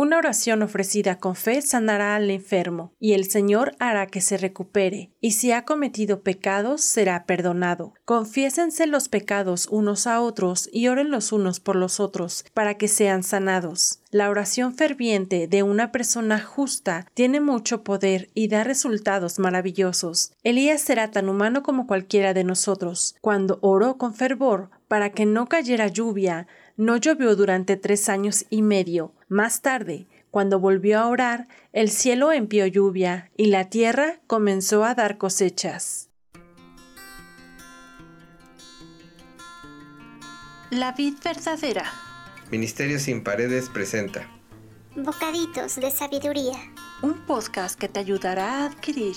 Una oración ofrecida con fe sanará al enfermo, y el Señor hará que se recupere, y si ha cometido pecados, será perdonado. Confiésense los pecados unos a otros y oren los unos por los otros, para que sean sanados. La oración ferviente de una persona justa tiene mucho poder y da resultados maravillosos. Elías será tan humano como cualquiera de nosotros. Cuando oró con fervor para que no cayera lluvia, no llovió durante tres años y medio. Más tarde, cuando volvió a orar, el cielo envió lluvia y la tierra comenzó a dar cosechas. La vid verdadera. Ministerio sin paredes presenta. Bocaditos de sabiduría. Un podcast que te ayudará a adquirir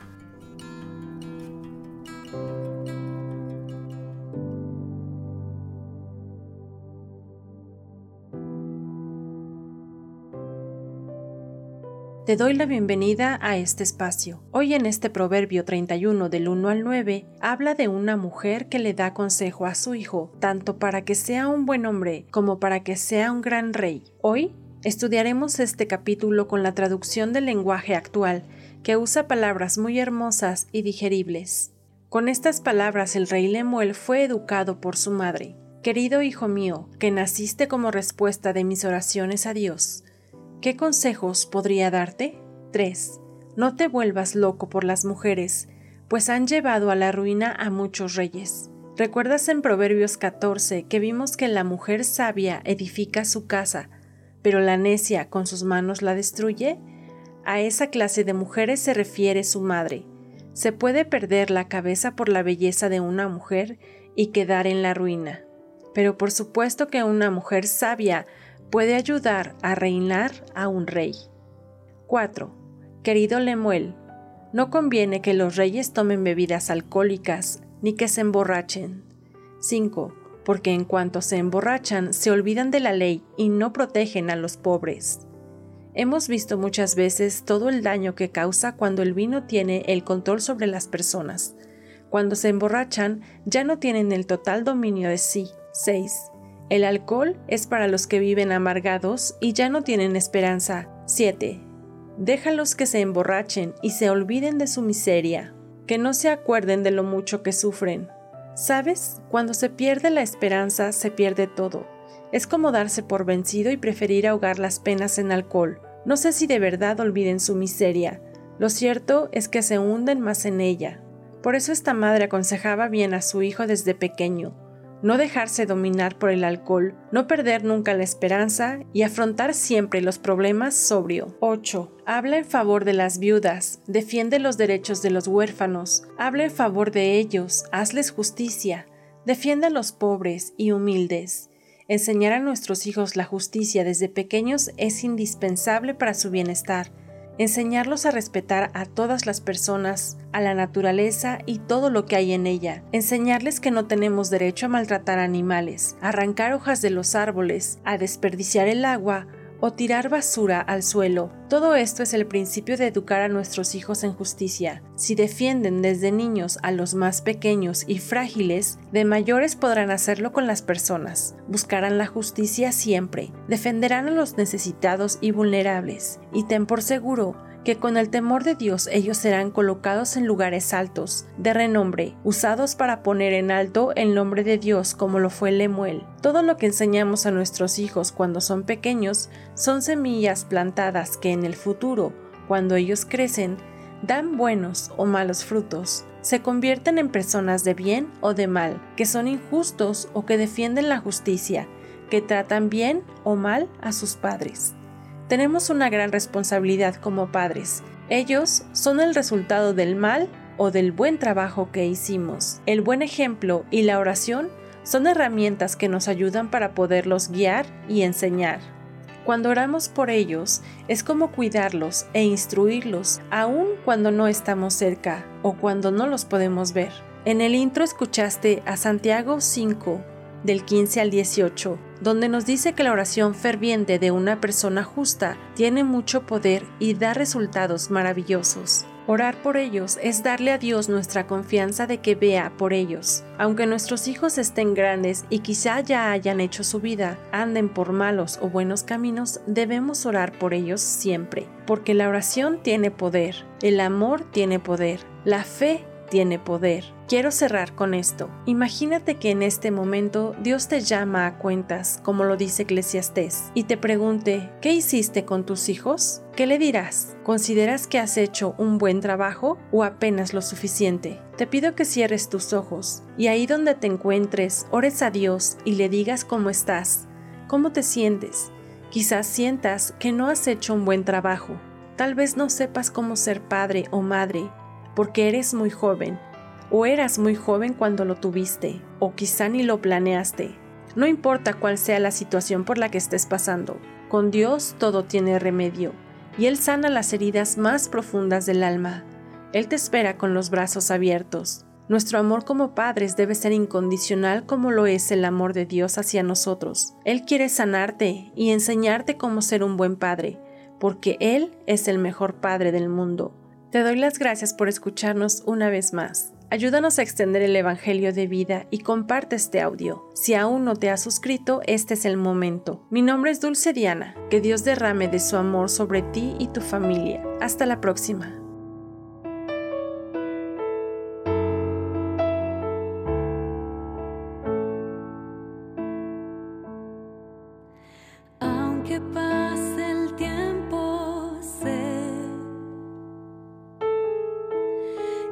Te doy la bienvenida a este espacio. Hoy en este Proverbio 31 del 1 al 9 habla de una mujer que le da consejo a su hijo, tanto para que sea un buen hombre como para que sea un gran rey. Hoy estudiaremos este capítulo con la traducción del lenguaje actual, que usa palabras muy hermosas y digeribles. Con estas palabras el rey Lemuel fue educado por su madre. Querido hijo mío, que naciste como respuesta de mis oraciones a Dios, ¿Qué consejos podría darte? 3. No te vuelvas loco por las mujeres, pues han llevado a la ruina a muchos reyes. ¿Recuerdas en Proverbios 14 que vimos que la mujer sabia edifica su casa, pero la necia con sus manos la destruye? A esa clase de mujeres se refiere su madre. Se puede perder la cabeza por la belleza de una mujer y quedar en la ruina. Pero por supuesto que una mujer sabia puede ayudar a reinar a un rey. 4. Querido Lemuel, no conviene que los reyes tomen bebidas alcohólicas ni que se emborrachen. 5. Porque en cuanto se emborrachan se olvidan de la ley y no protegen a los pobres. Hemos visto muchas veces todo el daño que causa cuando el vino tiene el control sobre las personas. Cuando se emborrachan ya no tienen el total dominio de sí. 6. El alcohol es para los que viven amargados y ya no tienen esperanza. 7. Déjalos que se emborrachen y se olviden de su miseria, que no se acuerden de lo mucho que sufren. ¿Sabes? Cuando se pierde la esperanza, se pierde todo. Es como darse por vencido y preferir ahogar las penas en alcohol. No sé si de verdad olviden su miseria. Lo cierto es que se hunden más en ella. Por eso esta madre aconsejaba bien a su hijo desde pequeño no dejarse dominar por el alcohol, no perder nunca la esperanza y afrontar siempre los problemas sobrio. 8. Habla en favor de las viudas, defiende los derechos de los huérfanos, habla en favor de ellos, hazles justicia, defiende a los pobres y humildes. Enseñar a nuestros hijos la justicia desde pequeños es indispensable para su bienestar enseñarlos a respetar a todas las personas, a la naturaleza y todo lo que hay en ella, enseñarles que no tenemos derecho a maltratar animales, arrancar hojas de los árboles, a desperdiciar el agua o tirar basura al suelo. Todo esto es el principio de educar a nuestros hijos en justicia. Si defienden desde niños a los más pequeños y frágiles, de mayores podrán hacerlo con las personas. Buscarán la justicia siempre, defenderán a los necesitados y vulnerables, y ten por seguro que con el temor de Dios ellos serán colocados en lugares altos, de renombre, usados para poner en alto el nombre de Dios como lo fue Lemuel. Todo lo que enseñamos a nuestros hijos cuando son pequeños son semillas plantadas que en el futuro, cuando ellos crecen, dan buenos o malos frutos, se convierten en personas de bien o de mal, que son injustos o que defienden la justicia, que tratan bien o mal a sus padres tenemos una gran responsabilidad como padres. Ellos son el resultado del mal o del buen trabajo que hicimos. El buen ejemplo y la oración son herramientas que nos ayudan para poderlos guiar y enseñar. Cuando oramos por ellos, es como cuidarlos e instruirlos, aun cuando no estamos cerca o cuando no los podemos ver. En el intro escuchaste a Santiago 5, del 15 al 18, donde nos dice que la oración ferviente de una persona justa tiene mucho poder y da resultados maravillosos. Orar por ellos es darle a Dios nuestra confianza de que vea por ellos. Aunque nuestros hijos estén grandes y quizá ya hayan hecho su vida, anden por malos o buenos caminos, debemos orar por ellos siempre, porque la oración tiene poder, el amor tiene poder, la fe tiene poder. Quiero cerrar con esto. Imagínate que en este momento Dios te llama a cuentas, como lo dice Eclesiastés, y te pregunte, ¿qué hiciste con tus hijos? ¿Qué le dirás? ¿Consideras que has hecho un buen trabajo o apenas lo suficiente? Te pido que cierres tus ojos y ahí donde te encuentres, ores a Dios y le digas cómo estás, cómo te sientes. Quizás sientas que no has hecho un buen trabajo. Tal vez no sepas cómo ser padre o madre porque eres muy joven, o eras muy joven cuando lo tuviste, o quizá ni lo planeaste. No importa cuál sea la situación por la que estés pasando, con Dios todo tiene remedio, y Él sana las heridas más profundas del alma. Él te espera con los brazos abiertos. Nuestro amor como padres debe ser incondicional como lo es el amor de Dios hacia nosotros. Él quiere sanarte y enseñarte cómo ser un buen padre, porque Él es el mejor padre del mundo. Te doy las gracias por escucharnos una vez más. Ayúdanos a extender el Evangelio de vida y comparte este audio. Si aún no te has suscrito, este es el momento. Mi nombre es Dulce Diana. Que Dios derrame de su amor sobre ti y tu familia. Hasta la próxima.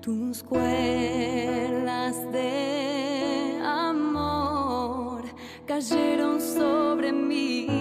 Tus cuerdas de amor cayeron sobre mí.